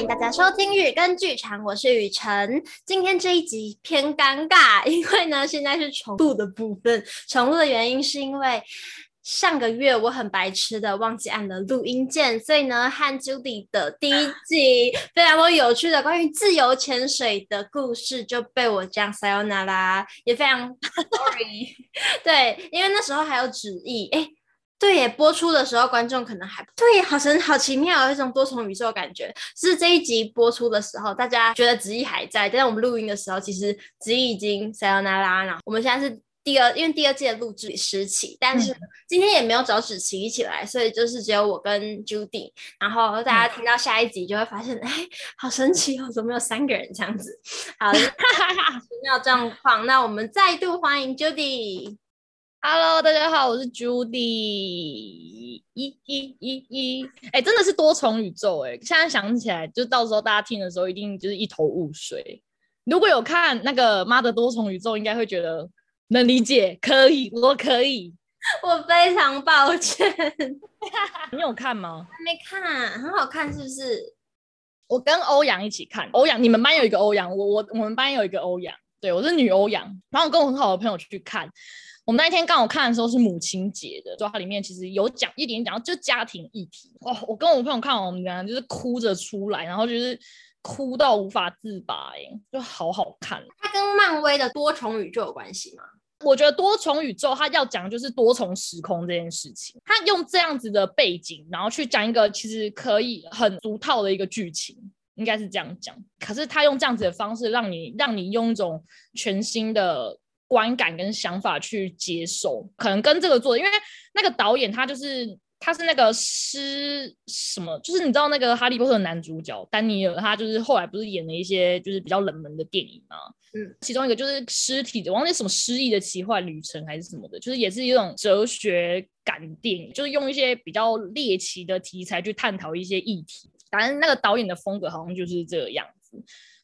欢迎大家收听《日跟剧场》，我是雨辰。今天这一集偏尴尬，因为呢，现在是重录的部分。重录的原因是因为上个月我很白痴的忘记按了录音键，所以呢，和 Judy 的第一集非常多有趣的关于自由潜水的故事就被我这样 sayonara 啦，也非常 sorry。对，因为那时候还有旨意，哎。对耶，播出的时候观众可能还对，好神好奇妙，有一种多重宇宙感觉。是这一集播出的时候，大家觉得子毅还在，但是我们录音的时候，其实子毅已经撒由那拉了。我们现在是第二，因为第二季的录制时期，但是今天也没有找子琪一起来，所以就是只有我跟 Judy。然后大家听到下一集就会发现，哎，好神奇哦，怎么有三个人这样子？好，奇妙状况。那我们再度欢迎 Judy。Hello，大家好，我是 Judy。一、一、一、一，哎，真的是多重宇宙哎！现在想起来，就到时候大家听的时候，一定就是一头雾水。如果有看那个《妈的多重宇宙》，应该会觉得能理解，可以，我可以。我非常抱歉。你有看吗？还没看，很好看，是不是？我跟欧阳一起看。欧阳，你们班有一个欧阳，我我我们班有一个欧阳，对，我是女欧阳。然后我跟我很好的朋友去看。我们那一天刚好看的时候是母亲节的，就它里面其实有讲一点讲到就家庭议题哦。我跟我朋友看完，我们俩就是哭着出来，然后就是哭到无法自拔，哎，就好好看。它跟漫威的多重宇宙有关系吗？我觉得多重宇宙它要讲的就是多重时空这件事情，它用这样子的背景，然后去讲一个其实可以很俗套的一个剧情，应该是这样讲。可是他用这样子的方式，让你让你用一种全新的。观感跟想法去接受，可能跟这个做的，因为那个导演他就是他是那个尸什么，就是你知道那个哈利波特的男主角丹尼尔，他就是后来不是演了一些就是比较冷门的电影嘛，嗯，其中一个就是尸体的，忘记什么失忆的奇幻旅程还是什么的，就是也是一种哲学感电影，就是用一些比较猎奇的题材去探讨一些议题，反正那个导演的风格好像就是这个样子。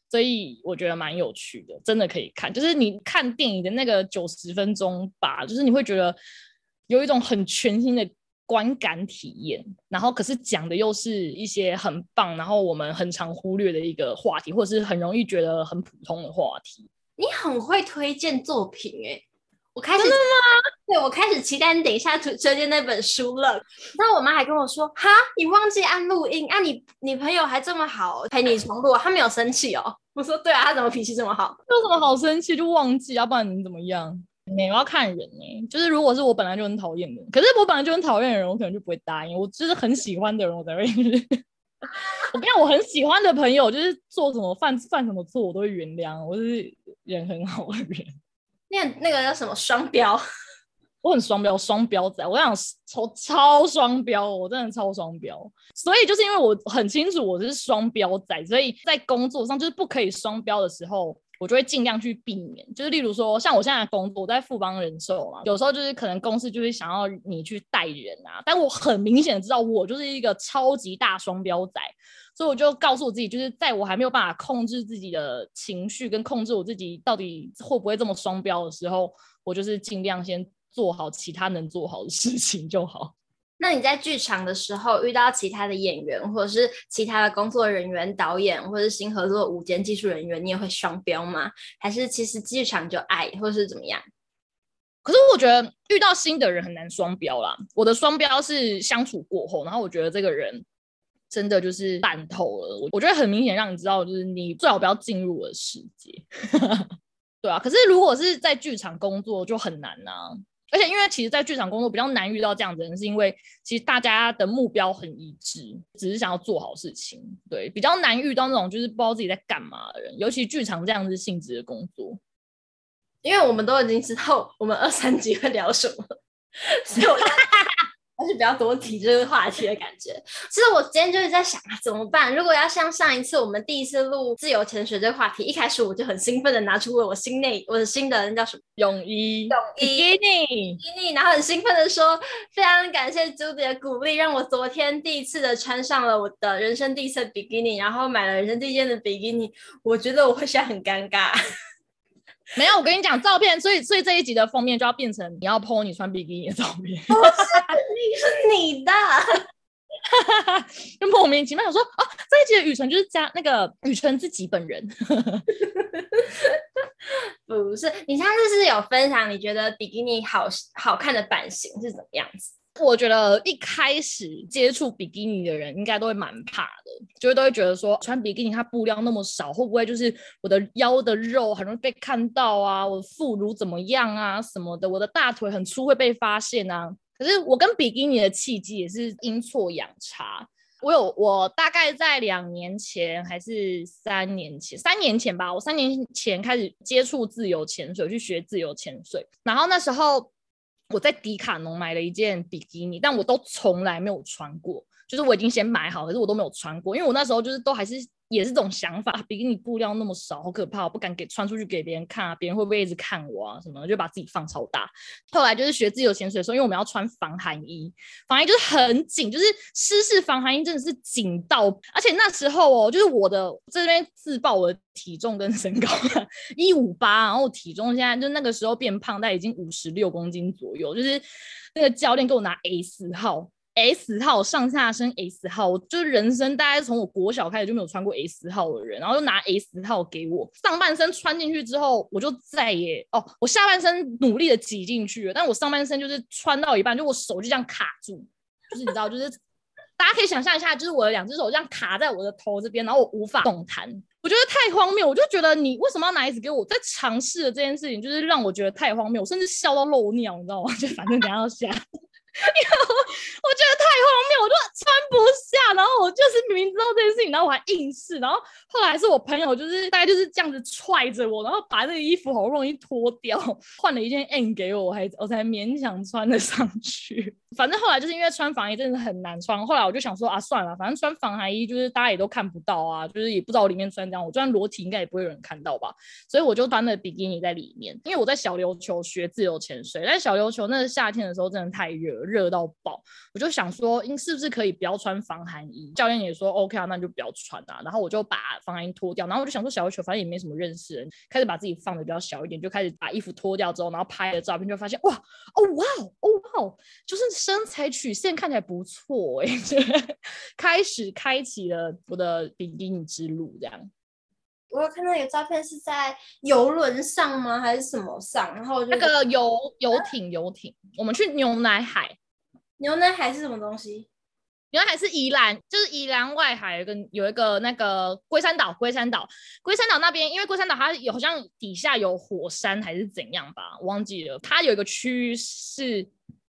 所以我觉得蛮有趣的，真的可以看。就是你看电影的那个九十分钟吧，就是你会觉得有一种很全新的观感体验。然后可是讲的又是一些很棒，然后我们很常忽略的一个话题，或者是很容易觉得很普通的话题。你很会推荐作品诶、我开始真的吗？对，我开始期待你等一下推推荐那本书了。那我妈还跟我说：“哈，你忘记按录音啊？你你朋友还这么好，陪你重录，他没有生气哦。”我说：“对啊，他怎么脾气这么好？有什么好生气就忘记，要不然能怎么样？没有要看人呢。就是如果是我本来就很讨厌的，可是我本来就很讨厌的人，我可能就不会答应。我就是很喜欢的人，我才会。我跟你讲，我很喜欢的朋友，就是做什么犯犯什么错，我都会原谅。我是人很好的人。”那那个叫什么双标？我很双标，双标仔。我想超超双标，我真的超双标。所以就是因为我很清楚我是双标仔，所以在工作上就是不可以双标的时候，我就会尽量去避免。就是例如说，像我现在的工作，我在富邦人寿嘛，有时候就是可能公司就是想要你去带人啊，但我很明显的知道我就是一个超级大双标仔。所以我就告诉我自己，就是在我还没有办法控制自己的情绪，跟控制我自己到底会不会这么双标的时候，我就是尽量先做好其他能做好的事情就好。那你在剧场的时候遇到其他的演员，或者是其他的工作人员、导演，或者是新合作的舞间技术人员，你也会双标吗？还是其实剧场就爱，或是怎么样？可是我觉得遇到新的人很难双标啦。我的双标是相处过后，然后我觉得这个人。真的就是烂透了，我我觉得很明显让你知道，就是你最好不要进入我的世界，对啊。可是如果是在剧场工作就很难啊，而且因为其实，在剧场工作比较难遇到这样子的人，是因为其实大家的目标很一致，只是想要做好事情，对，比较难遇到那种就是不知道自己在干嘛的人，尤其剧场这样子性质的工作，因为我们都已经知道我们二三级会聊什么，所以我。还是比较多提这个话题的感觉。其实我今天就是在想啊，怎么办？如果要像上一次我们第一次录自由潜水这个话题，一开始我就很兴奋的拿出了我新内我的新的那叫什么泳衣，泳衣，比基尼，比基尼，然后很兴奋的说，非常感谢 Judy 的鼓励，让我昨天第一次的穿上了我的人生第一次的比基尼，然后买了人生第一件的比基尼。我觉得我会现在很尴尬。没有，我跟你讲照片，所以所以这一集的封面就要变成你要 po 你穿比基尼的照片。不是，是你的。就莫名其妙想说啊，这一集的雨辰就是加那个雨辰自己本人。不是，你上次是有分享，你觉得比基尼好好看的版型是怎么样子？我觉得一开始接触比基尼的人应该都会蛮怕的，就是都会觉得说穿比基尼它布料那么少，会不会就是我的腰的肉很容易被看到啊？我的副乳怎么样啊？什么的，我的大腿很粗会被发现啊？可是我跟比基尼的契机也是阴错阳差。我有我大概在两年前还是三年前，三年前吧，我三年前开始接触自由潜水，去学自由潜水，然后那时候。我在迪卡侬买了一件比基尼，但我都从来没有穿过。就是我已经先买好，可是我都没有穿过，因为我那时候就是都还是也是这种想法，比基尼布料那么少，好可怕，我不敢给穿出去给别人看啊，别人会不会一直看我啊什么的，就把自己放超大。后来就是学自由潜水的时候，因为我们要穿防寒衣，防寒衣就是很紧，就是湿式防寒衣真的是紧到，而且那时候哦，就是我的这边自报我的体重跟身高，一五八，然后体重现在就那个时候变胖，但已经五十六公斤左右，就是那个教练给我拿 A 四号。S 号上下身 S 号，我就是人生大概从我国小开始就没有穿过 S 号的人，然后就拿 S 号给我上半身穿进去之后，我就再也哦，我下半身努力的挤进去了，但我上半身就是穿到一半，就我手就这样卡住，就是你知道，就是大家可以想象一下，就是我的两只手这样卡在我的头这边，然后我无法动弹，我觉得太荒谬，我就觉得你为什么要拿 S 给我？在尝试的这件事情，就是让我觉得太荒谬，我甚至笑到漏尿，你知道吗？就反正等下要下。因 为我觉得太荒谬，我就穿不下，然后我就是明明知道这件事情，然后我还硬试，然后后来是我朋友就是大概就是这样子踹着我，然后把那个衣服好不容易脱掉，换了一件 N 给我，还我才勉强穿得上去。反正后来就是因为穿防寒衣真的很难穿，后来我就想说啊，算了，反正穿防寒衣就是大家也都看不到啊，就是也不知道我里面穿这样，我穿裸体应该也不会有人看到吧，所以我就穿了比基尼在里面。因为我在小琉球学自由潜水，但小琉球那个夏天的时候真的太热了，热到爆，我就想说，应是不是可以不要穿防寒衣？教练也说 OK 啊，那就不要穿啊。然后我就把防寒衣脱掉，然后我就想说小琉球反正也没什么认识人，开始把自己放的比较小一点，就开始把衣服脱掉之后，然后拍了照片，就发现哇哦哇哦哇，就是。身材曲线看起来不错哎、欸，开始开启了我的比基尼之路。这样，我有看到有照片是在游轮上吗？还是什么上？然后那个游游艇，游艇，我们去牛奶海。牛奶海是什么东西？牛奶海是宜兰，就是宜兰外海有个有一个那个龟山岛，龟山岛，龟山岛那边，因为龟山岛它有好像底下有火山还是怎样吧，我忘记了。它有一个区域是。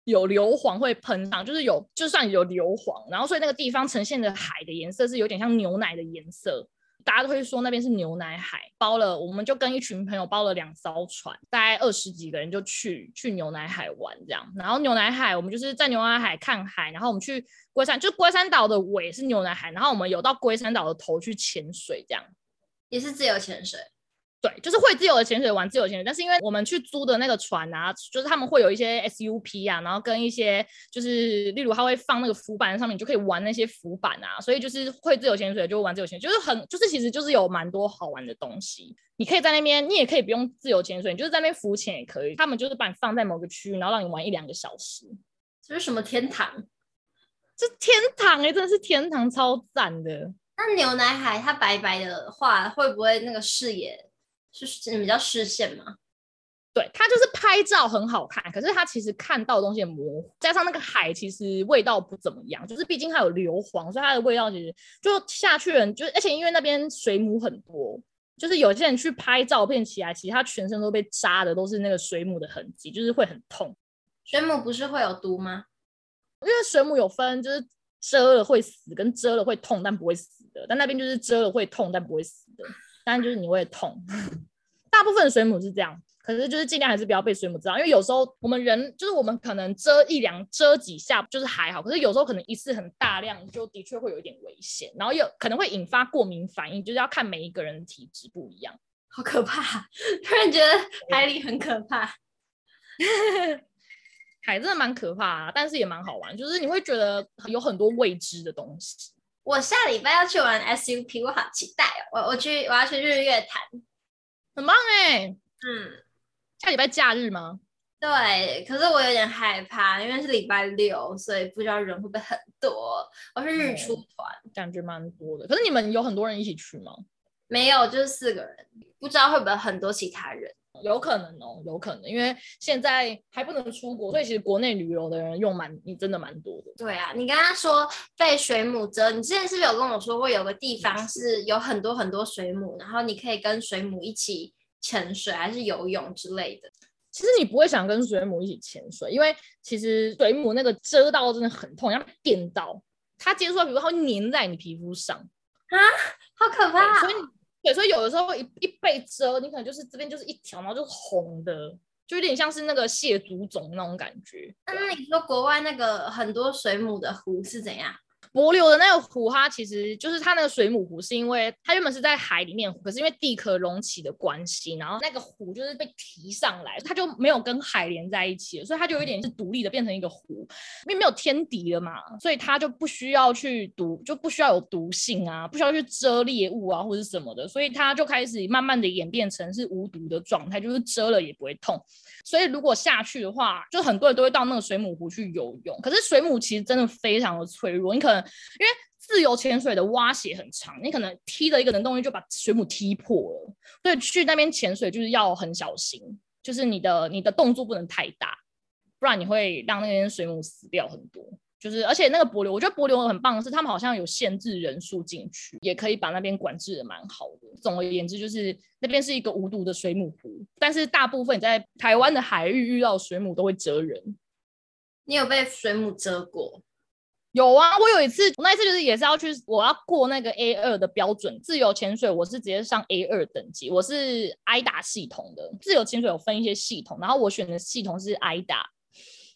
有硫磺会喷上，就是有，就算有硫磺，然后所以那个地方呈现的海的颜色是有点像牛奶的颜色，大家都会说那边是牛奶海。包了，我们就跟一群朋友包了两艘船，大概二十几个人就去去牛奶海玩这样。然后牛奶海，我们就是在牛奶海看海，然后我们去龟山，就龟山岛的尾是牛奶海，然后我们游到龟山岛的头去潜水，这样也是自由潜水。对，就是会自由的潜水玩自由潜水，但是因为我们去租的那个船啊，就是他们会有一些 SUP 啊，然后跟一些就是例如他会放那个浮板上面，你就可以玩那些浮板啊，所以就是会自由潜水就玩自由潜水，就是很就是其实就是有蛮多好玩的东西。你可以在那边，你也可以不用自由潜水，你就是在那边浮潜也可以。他们就是把你放在某个区域，然后让你玩一两个小时。这是什么天堂？这天堂哎、欸，真的是天堂，超赞的。那牛奶海它白白的话，会不会那个视野？是比较视线吗？对，它就是拍照很好看，可是它其实看到的东西很模糊，加上那个海其实味道不怎么样，就是毕竟它有硫磺，所以它的味道其实就下去人就，而且因为那边水母很多，就是有些人去拍照片起来，其实他全身都被扎的都是那个水母的痕迹，就是会很痛。水母不是会有毒吗？因为水母有分，就是蛰了会死，跟蛰了会痛但不会死的，但那边就是蛰了会痛但不会死的。但就是你会痛，大部分的水母是这样，可是就是尽量还是不要被水母知道，因为有时候我们人就是我们可能遮一两遮几下就是还好，可是有时候可能一次很大量，就的确会有一点危险，然后有可能会引发过敏反应，就是要看每一个人的体质不一样，好可怕，突然觉得海里很可怕，海真的蛮可怕啊，但是也蛮好玩，就是你会觉得有很多未知的东西。我下礼拜要去玩 SUP，我好期待哦！我我去我要去日月潭，很棒哎。嗯，下礼拜假日吗？对，可是我有点害怕，因为是礼拜六，所以不知道人会不会很多。我是日出团，嗯，感觉蛮多的。可是你们有很多人一起去吗？没有，就是四个人，不知道会不会很多其他人。有可能哦，有可能，因为现在还不能出国，所以其实国内旅游的人用蛮，你真的蛮多的。对啊，你刚刚说被水母蛰，你之前是不是有跟我说过有个地方是有很多很多水母，然后你可以跟水母一起潜水还是游泳之类的？其实你不会想跟水母一起潜水，因为其实水母那个蛰到真的很痛，要电到它接触到，比如它会粘在你皮肤上啊，好可怕！所以。对，所以有的时候一一被蛰，你可能就是这边就是一条，然后就是红的，就有点像是那个蟹足肿那种感觉。那你说国外那个很多水母的湖是怎样？帛琉的那个湖，它其实就是它那个水母湖，是因为它原本是在海里面，可是因为地壳隆起的关系，然后那个湖就是被提上来，它就没有跟海连在一起了，所以它就有点是独立的变成一个湖，因为没有天敌了嘛，所以它就不需要去毒，就不需要有毒性啊，不需要去蛰猎物啊或者什么的，所以它就开始慢慢的演变成是无毒的状态，就是蛰了也不会痛。所以如果下去的话，就很多人都会到那个水母湖去游泳，可是水母其实真的非常的脆弱，你可能。因为自由潜水的蛙鞋很长，你可能踢的一个能动力就把水母踢破了，所以去那边潜水就是要很小心，就是你的你的动作不能太大，不然你会让那边水母死掉很多。就是而且那个帛琉，我觉得帛琉很棒的是，他们好像有限制人数进去，也可以把那边管制的蛮好的。总而言之，就是那边是一个无毒的水母湖，但是大部分你在台湾的海域遇到水母都会蜇人。你有被水母蜇过？有啊，我有一次，那一次就是也是要去，我要过那个 A 二的标准自由潜水，我是直接上 A 二等级，我是 AIDA 系统的自由潜水有分一些系统，然后我选的系统是 AIDA，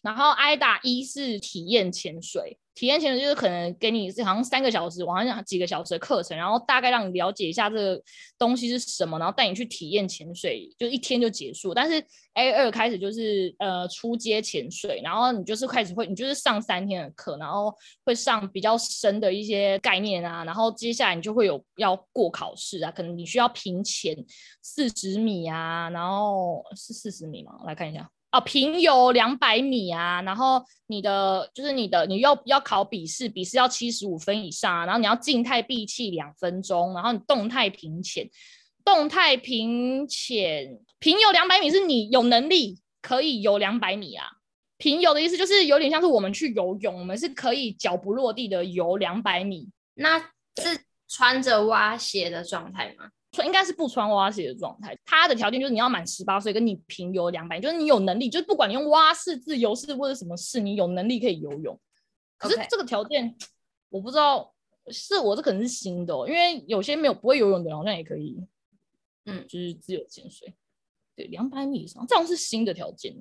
然后 AIDA 一是体验潜水。体验潜水就是可能给你好像三个小时，我好像几个小时的课程，然后大概让你了解一下这个东西是什么，然后带你去体验潜水，就一天就结束。但是 A 二开始就是呃初阶潜水，然后你就是开始会，你就是上三天的课，然后会上比较深的一些概念啊，然后接下来你就会有要过考试啊，可能你需要平潜四十米啊，然后是四十米吗？来看一下。哦，平游两百米啊，然后你的就是你的，你要要考笔试，笔试要七十五分以上啊，然后你要静态闭气两分钟，然后你动态平潜，动态平潜平游两百米是你有能力可以游两百米啊，平游的意思就是有点像是我们去游泳，我们是可以脚不落地的游两百米，那是穿着蛙鞋的状态吗？应该是不穿蛙鞋的状态，它的条件就是你要满十八岁，跟你平游两百，就是你有能力，就是不管你用蛙式、自由式或者什么式，你有能力可以游泳。可是这个条件.我不知道是我这可能是新的哦，因为有些没有不会游泳的人好像也可以，嗯，就是自由潜水，对，两百米以上，这样是新的条件。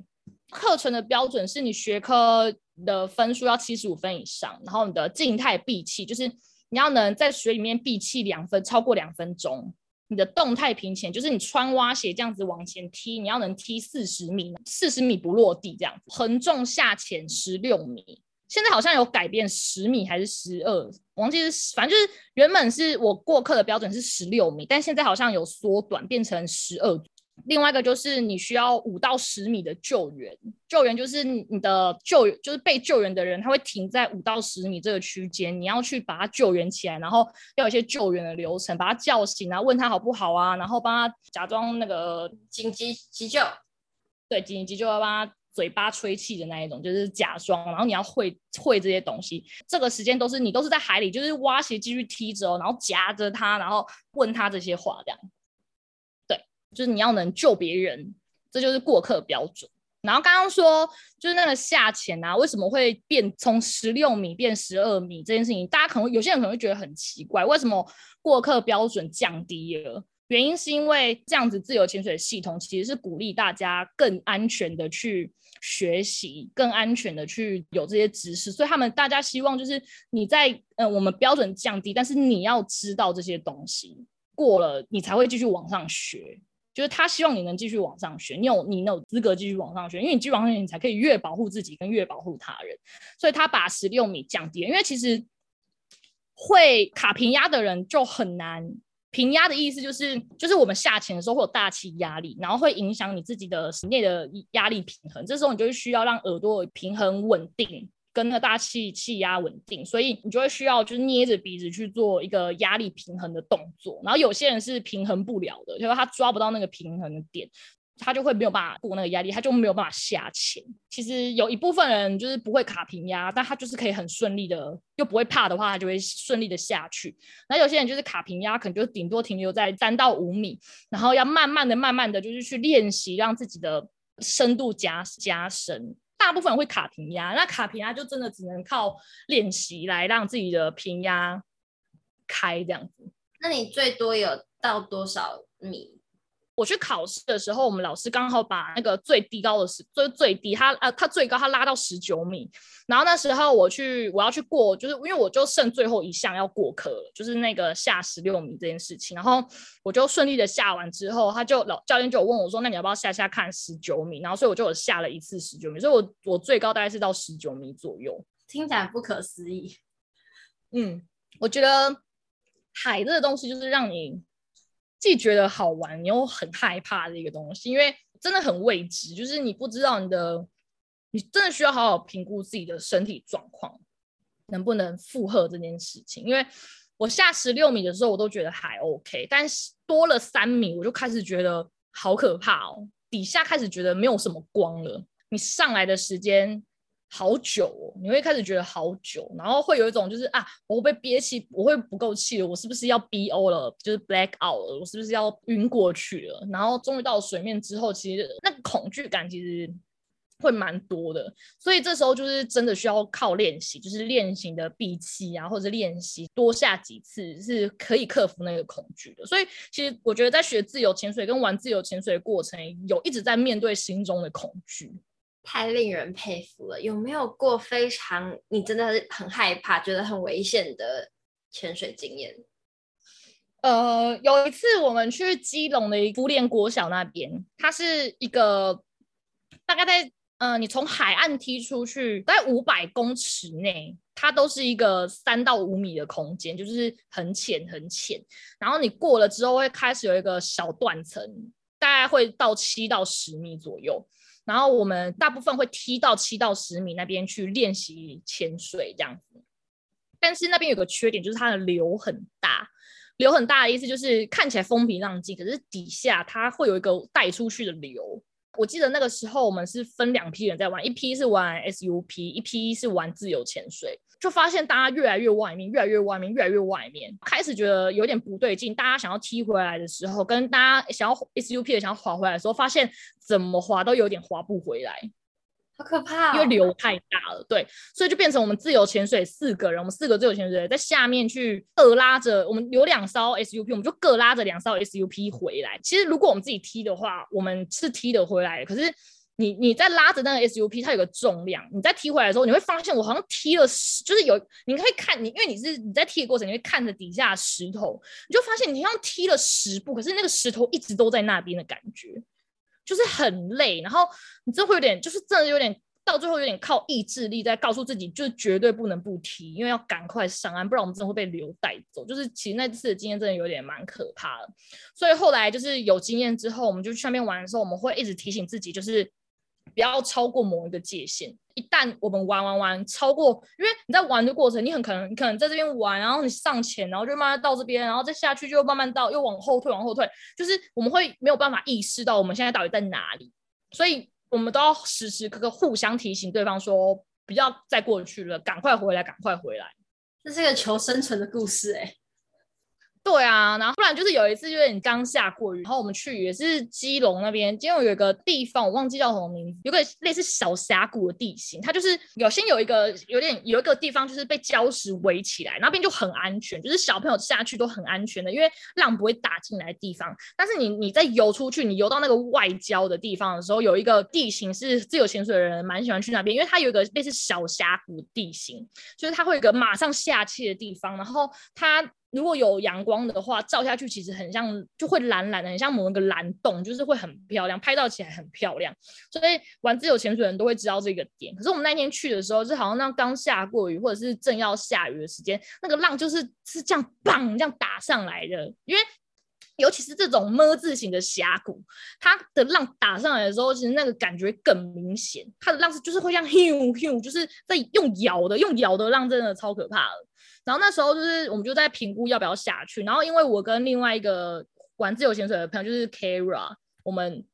课程的标准是你学科的分数要七十五分以上，然后你的静态闭气就是你要能在水里面闭气两分，超过两分钟。你的动态平潜就是你穿蛙鞋这样子往前踢，你要能踢四十米，四十米不落地这样子，横重下潜十六米。现在好像有改变十米还是十二，忘记是，反正就是原本是我过客的标准是十六米，但现在好像有缩短变成十二。另外一个就是你需要五到十米的救援，救援就是你的救援，就是被救援的人，他会停在五到十米这个区间，你要去把他救援起来，然后要有一些救援的流程，把他叫醒啊，问他好不好啊，然后帮他假装那个紧急急救，对，紧急急救要帮他嘴巴吹气的那一种，就是假装，然后你要会会这些东西，这个时间都是你都是在海里，就是蛙鞋继续踢着，然后夹着他，然后问他这些话这样。就是你要能救别人，这就是过客标准。然后刚刚说，就是那个下潜啊，为什么会变从十六米变十二米这件事情，大家可能有些人可能会觉得很奇怪，为什么过客标准降低了？原因是因为这样子自由潜水系统其实是鼓励大家更安全的去学习，更安全的去有这些知识，所以他们大家希望就是你在呃我们标准降低，但是你要知道这些东西过了，你才会继续往上学。就是他希望你能继续往上学，你有你有资格继续往上学，因为你继续往上学，你才可以越保护自己跟越保护他人。所以他把十六米降低了，因为其实会卡平压的人就很难平压的意思就是，就是我们下潜的时候会有大气压力，然后会影响你自己的室内的压力平衡。这时候你就需要让耳朵平衡稳定，跟那个大气气压稳定，所以你就会需要就是捏着鼻子去做一个压力平衡的动作。然后有些人是平衡不了的，就是他抓不到那个平衡的点。他就会没有办法过那个压力，他就没有办法下潜。其实有一部分人就是不会卡平压，但他就是可以很顺利的，又不会怕的话，他就会顺利的下去。那有些人就是卡平压，可能就顶多停留在三到五米，然后要慢慢的、慢慢的就是去练习，让自己的深度加加深。大部分会卡平压，那卡平压就真的只能靠练习来让自己的平压开这样子。那你最多有到多少米？我去考试的时候，我们老师刚好把那个最低高的是最最低，他呃他最高他拉到十九米，然后那时候我去我要去过，就是因为我就剩最后一项要过科了，就是那个下十六米这件事情，然后我就顺利的下完之后，他就老教练就有问我说，那你要不要下下看十九米？然后所以我就有下了一次十九米，所以我我最高大概是到十九米左右，听起来不可思议。嗯，我觉得海这个东西就是让你。既觉得好玩，你又很害怕的一个东西，因为真的很未知，就是你不知道你的，你真的需要好好评估自己的身体状况，能不能负荷这件事情。因为我下十六米的时候，我都觉得还 OK，但是多了三米，我就开始觉得好可怕哦，底下开始觉得没有什么光了，你上来的时间。好久哦，你会开始觉得好久，然后会有一种就是啊，我会被憋气，我会不够气了，我是不是要 BO 了，就是 black out 了，我是不是要晕过去了？然后终于到水面之后，其实那个恐惧感其实会蛮多的，所以这时候就是真的需要靠练习，就是练习的闭气啊，或者练习多下几次是可以克服那个恐惧的。所以其实我觉得在学自由潜水跟玩自由潜水的过程，有一直在面对心中的恐惧。太令人佩服了！有没有过非常你真的是很害怕、觉得很危险的潜水经验？呃，有一次我们去基隆的福联国小那边，它是一个大概在呃，你从海岸踢出去大概五百公尺内，它都是一个三到五米的空间，就是很浅很浅。然后你过了之后，会开始有一个小断层，大概会到七到十米左右。然后我们大部分会踢到七到十米那边去练习潜水这样子，但是那边有个缺点，就是它的流很大。流很大的意思就是看起来风平浪静，可是底下它会有一个带出去的流。我记得那个时候我们是分两批人在玩，一批是玩 SUP，一批是玩自由潜水。就发现大家越来越外面，越来越外面，越来越外面，开始觉得有点不对劲。大家想要踢回来的时候，跟大家想要 SUP 的想要滑回来的时候，发现怎么滑都有点滑不回来，好可怕哦！因为流太大了，对，所以就变成我们自由潜水四个人，我们四个自由潜水在下面去各拉着，我们有两艘 SUP，我们就各拉着两艘 SUP 回来。其实如果我们自己踢的话，我们是踢得回来的，可是。你你在拉着那个 SUP，它有个重量，你在踢回来的时候，你会发现我好像踢了十，就是有，你可以看你，因为你是你在踢的过程，你会看着底下石头，你就发现你好像踢了十步，可是那个石头一直都在那边的感觉，就是很累，然后你真会有点，就是真的有点到最后有点靠意志力在告诉自己，就是绝对不能不踢，因为要赶快上岸，不然我们真的会被流带走。就是其实那次的经验真的有点蛮可怕的，所以后来就是有经验之后，我们就去那边玩的时候，我们会一直提醒自己，就是。不要超过某一个界限。一旦我们玩玩玩超过，因为你在玩的过程，你很可能你可能在这边玩，然后你上前，然后就慢慢到这边，然后再下去就慢慢到，又往后退，往后退，就是我们会没有办法意识到我们现在到底在哪里，所以我们都要时时刻刻互相提醒对方说，不要再过去了，赶快回来，赶快回来。这是一个求生存的故事，欸，哎。对啊，然后不然就是有一次，就是你刚下过雨，然后我们去也是基隆那边，基隆有一个地方我忘记叫什么名字，有个类似小峡谷的地形，它就是有先有一个有点有一个地方就是被礁石围起来，那边就很安全，就是小朋友下去都很安全的，因为浪不会打进来的地方。但是你你在游出去，你游到那个外礁的地方的时候，有一个地形是自由潜水的人蛮喜欢去那边，因为它有一个类似小峡谷地形，就是它会有一个马上下切的地方，然后它。如果有阳光的话，照下去其实很像，就会蓝蓝的，很像某一个蓝洞，就是会很漂亮，拍照起来很漂亮。所以玩自由潜水的人都会知道这个点。可是我们那天去的时候，就好像那刚下过雨，或者是正要下雨的时间，那个浪就是是这样棒这样打上来的。因为尤其是这种么字形的峡谷，它的浪打上来的时候，其实那个感觉更明显。它的浪是就是会像 hiu hiu，就是在用摇的，用摇的浪真的超可怕的。然后那时候就是我们就在评估要不要下去。然后因为我跟另外一个玩自由潜水的朋友就是 Kara，我们。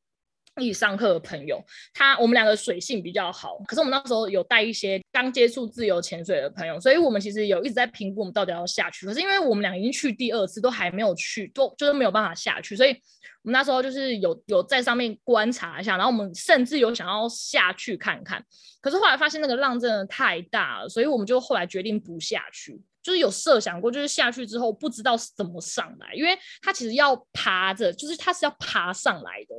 一起上课的朋友，他我们两个水性比较好，可是我们那时候有带一些刚接触自由潜水的朋友，所以我们其实有一直在评估我们到底要下去。可是因为我们俩已经去第二次，都还没有去，都就是没有办法下去，所以我们那时候就是有有在上面观察一下，然后我们甚至有想要下去看看，可是后来发现那个浪真的太大了，所以我们就后来决定不下去。就是有设想过，就是下去之后不知道怎么上来，因为它其实要爬着，就是它是要爬上来的。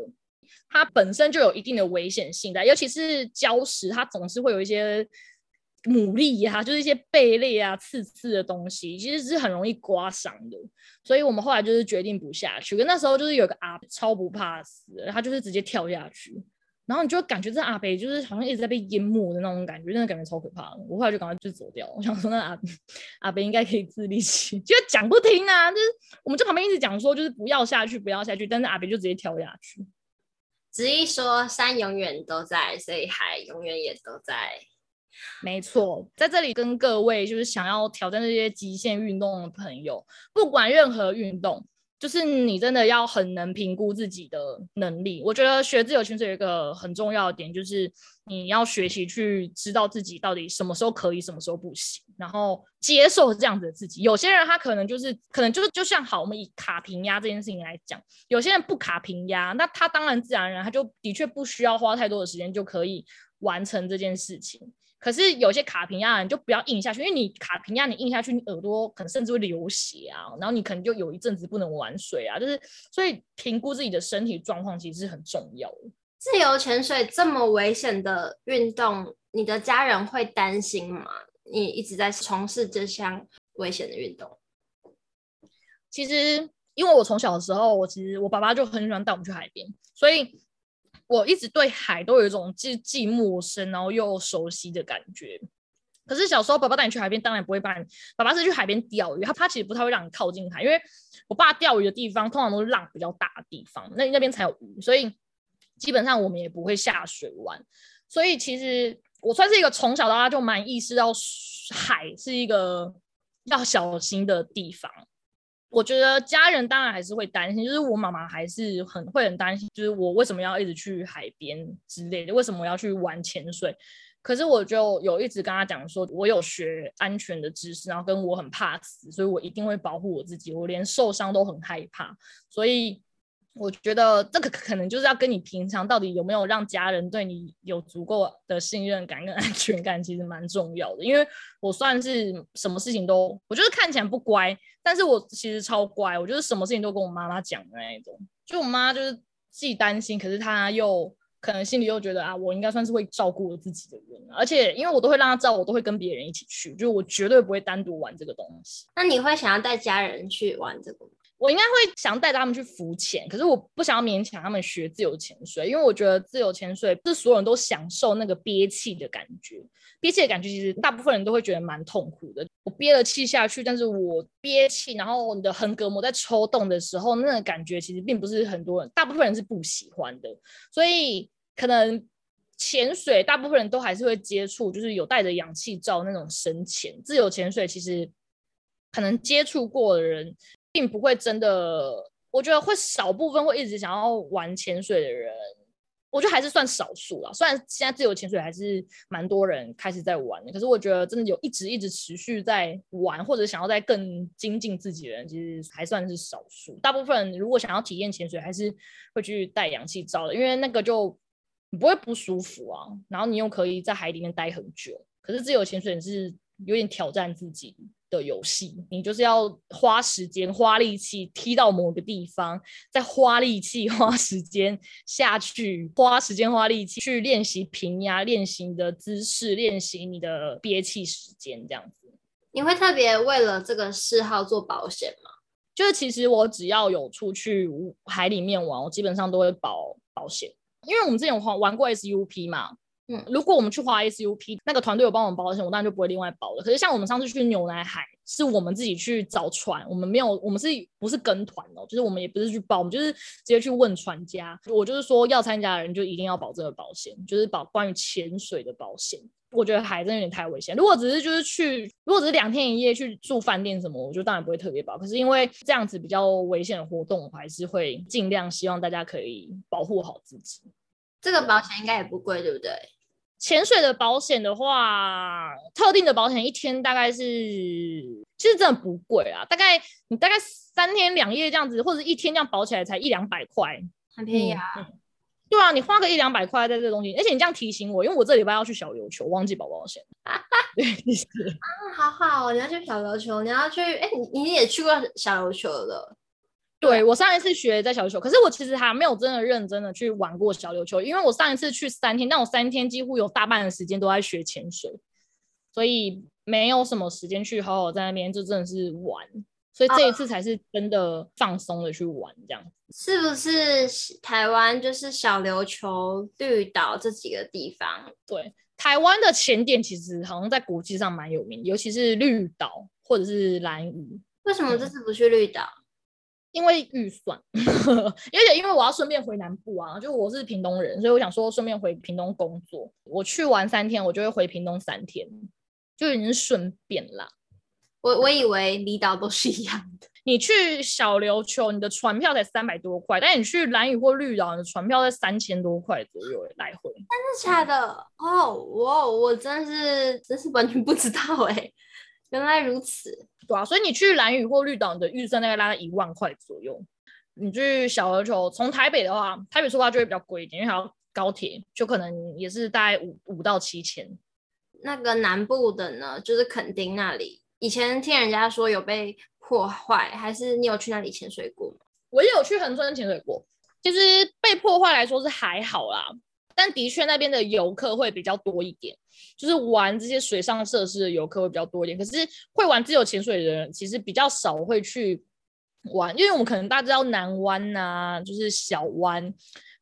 它本身就有一定的危险性的，尤其是礁石，它总是会有一些牡蛎啊，就是一些贝类啊、刺刺的东西，其实是很容易刮伤的。所以我们后来就是决定不下去。可那时候就是有个阿超不怕死，他就是直接跳下去，然后你就感觉这阿北就是好像一直在被淹没的那种感觉，真的感觉超可怕的。我后来就赶快就走掉。我想说那阿阿北应该可以自立起，就讲不听啊，就是我们在旁边一直讲说就是不要下去，不要下去，但是阿北就直接跳下去。子毅说：“山永远都在，所以海永远也都在。”没错，在这里跟各位就是想要挑战这些极限运动的朋友，不管任何运动。就是你真的要很能评估自己的能力。我觉得学自由潜水有一个很重要的点，就是你要学习去知道自己到底什么时候可以，什么时候不行，然后接受这样子的自己。有些人他可能就是可能就是就像好，我们以卡平压这件事情来讲，有些人不卡平压，那他当然自然而然他就的确不需要花太多的时间就可以完成这件事情。可是有些卡平压，你就不要硬下去，因为你卡平压，你硬下去，你耳朵可能甚至会流血啊，然后你可能就有一阵子不能玩水啊，就是所以评估自己的身体状况其实是很重要的。自由潜水这么危险的运动，你的家人会担心吗？你一直在从事这项危险的运动。其实因为我从小的时候，我其实我爸爸就很喜欢带我们去海边，所以。我一直对海都有一种既既陌生然后又熟悉的感觉。可是小时候爸爸带你去海边，当然不会把你。爸爸是去海边钓鱼，他他其实不太会让你靠近海，因为我爸钓鱼的地方通常都是浪比较大的地方，那那边才有鱼，所以基本上我们也不会下水玩。所以其实我算是一个从小到大就蛮意识到海是一个要小心的地方。我觉得家人当然还是会担心，就是我妈妈还是很会很担心，就是我为什么要一直去海边之类的，为什么要去玩潜水？可是我就有一直跟她讲说，我有学安全的知识，然后跟我很怕死，所以我一定会保护我自己，我连受伤都很害怕，所以。我觉得这个可能就是要跟你平常到底有没有让家人对你有足够的信任感跟 安全感，其实蛮重要的。因为我算是什么事情都，我就是看起来不乖，但是我其实超乖。我就是什么事情都跟我妈妈讲的那一种。就我妈就是既担心，可是她又可能心里又觉得啊，我应该算是会照顾我自己的人。而且因为我都会让她知道，我都会跟别人一起去，就我绝对不会单独玩这个东西。那你会想要带家人去玩这个吗？我应该会想带他们去浮潜，可是我不想要勉强他们学自由潜水，因为我觉得自由潜水是所有人都享受那个憋气的感觉。憋气的感觉其实大部分人都会觉得蛮痛苦的。我憋了气下去，但是我憋气，然后你的横膈膜在抽动的时候，那个感觉其实并不是很多人，大部分人是不喜欢的。所以可能潜水大部分人都还是会接触，就是有带着氧气罩那种深潜。自由潜水其实可能接触过的人。并不会真的，我觉得会少部分会一直想要玩潜水的人，我觉得还是算少数啦。虽然现在自由潜水还是蛮多人开始在玩的，可是我觉得真的有一直一直持续在玩，或者想要再更精进自己的人，其实还算是少数。大部分如果想要体验潜水，还是会去戴氧气罩的，因为那个就不会不舒服啊。然后你又可以在海里面待很久，可是自由潜水是有点挑战自己的游戏，你就是要花时间、花力气踢到某个地方，再花力气、花时间下去，花时间、花力气去练习平压、练习你的姿势、练习你的憋气时间，这样子。你会特别为了这个嗜好做保险吗？就是其实我只要有出去海里面玩，我基本上都会保保险，因为我们之前有玩玩过 SUP 嘛。嗯，如果我们去花 SUP，那个团队有帮我们保险，我当然就不会另外保了。可是像我们上次去牛奶海，是我们自己去找船，我们没有，我们是不是跟团哦？就是我们也不是去报，我们就是直接去问船家。我就是说，要参加的人就一定要保这个保险，就是保关于潜水的保险。我觉得海真有点太危险。如果只是就是去，如果只是两天一夜去住饭店什么，我就当然不会特别保。可是因为这样子比较危险的活动，我还是会尽量希望大家可以保护好自己。这个保险应该也不贵，对不对？潜水的保险的话，特定的保险一天大概是，其实真的不贵啊，大概你大概三天两夜这样子，或者一天这样保起来才一两百块，很便宜啊。嗯嗯对啊，你花个一两百块在这个东西，而且你这样提醒我，因为我这礼拜要去小琉球，忘记保保险。对，啊，好好，你要去小琉球，你要去，哎，你你也去过小琉球了？对，我上一次学在小琉球，可是我其实还没有真的认真的去玩过小琉球，因为我上一次去三天，但我三天几乎有大半的时间都在学潜水，所以没有什么时间去好好在那边就真的是玩。所以这一次才是真的放松的去玩，这样、哦、是不是？台湾就是小琉球、绿岛这几个地方。对，台湾的潜点其实好像在国际上蛮有名，尤其是绿岛或者是兰屿。为什么这次不去绿岛？嗯、因为预算，而且因为我要顺便回南部啊，就我是屏东人，所以我想说顺便回屏东工作。我去玩三天，我就会回屏东三天，就已经顺便啦。我我以为离岛都是一样的。你去小琉球，你的船票才三百多块，但你去兰屿或绿岛，你的船票在三千多块左右来回。真的假的？哦，我我真是真是完全不知道哎，原来如此。对啊，所以你去蓝屿或绿岛，你的预算大概拉在一万块左右。你去小琉球，从台北的话，台北出发就会比较贵一点，因为还要高铁，就可能也是大概五五到七千。那个南部的呢，就是垦丁那里。以前听人家说有被破坏，还是你有去那里潜水过吗？我也有去恒春潜水过。其实被破坏来说是还好啦，但的确那边的游客会比较多一点，就是玩这些水上设施的游客会比较多一点。可是会玩自由潜水的人其实比较少会去玩，因为我们可能大家知道南湾啊，就是小湾，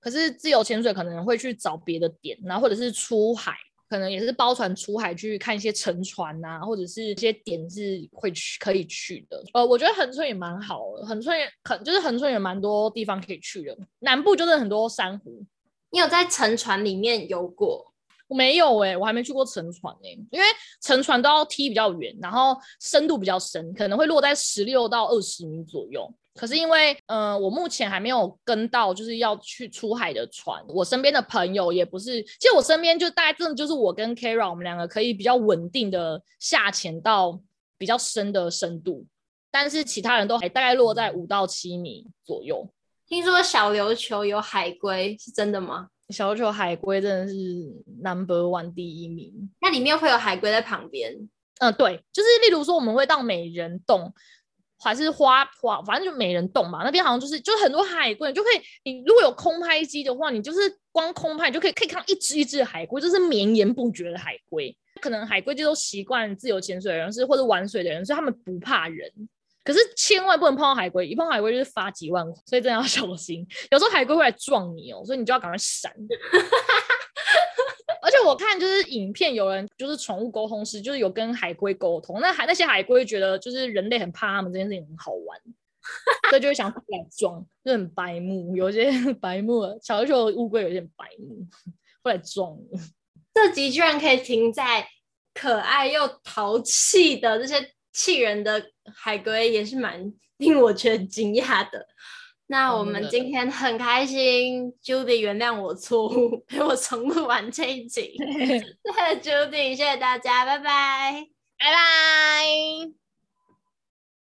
可是自由潜水可能会去找别的点，然后或者是出海。可能也是包船出海去看一些沉船啊，或者是一些点是会去可以去的。呃，我觉得恒春也蛮好的，恒春也很就是恒春也蛮多地方可以去的。南部就是很多珊瑚。你有在沉船里面游过？我没有哎、我还没去过沉船哎、因为沉船都要踢比较远，然后深度比较深，可能会落在十六到二十米左右。可是因为，呃，我目前还没有跟到，就是要去出海的船。我身边的朋友也不是，其实我身边就大概真的就是我跟 Kara，我们两个可以比较稳定的下潜到比较深的深度，但是其他人都还大概落在五到七米左右。听说小琉球有海龟，是真的吗？小琉球海龟真的是 number one 第一名。那里面会有海龟在旁边？嗯，对，就是例如说我们会到美人洞。还是花花，反正就美人洞嘛，那边好像就是就是很多海龟，就可以你如果有空拍机的话，你就是光空拍你就可以可以看到一只一只的海龟，就是绵延不绝的海龟。可能海龟就都习惯自由潜水的人是或者玩水的人，所以他们不怕人。可是千万不能碰到海龟，一碰到海龟就是罚几万，所以真的要小心。有时候海龟会来撞你哦，所以你就要赶快闪。而且我看就是影片，有人就是宠物沟通师，就是有跟海龟沟通。那海那些海龟觉得就是人类很怕他们这件事情很好玩，所以就会想过来撞，就很白目。有些白目，小琉球的乌龟有点白目，会来撞。这集居然可以停在可爱又淘气的这些气人的海龟，也是蛮 令我觉得惊讶的。那我们今天很开心，Judy 原谅我错误，陪我重录完这一集。谢 谢 Judy，谢谢大家，拜拜，拜拜。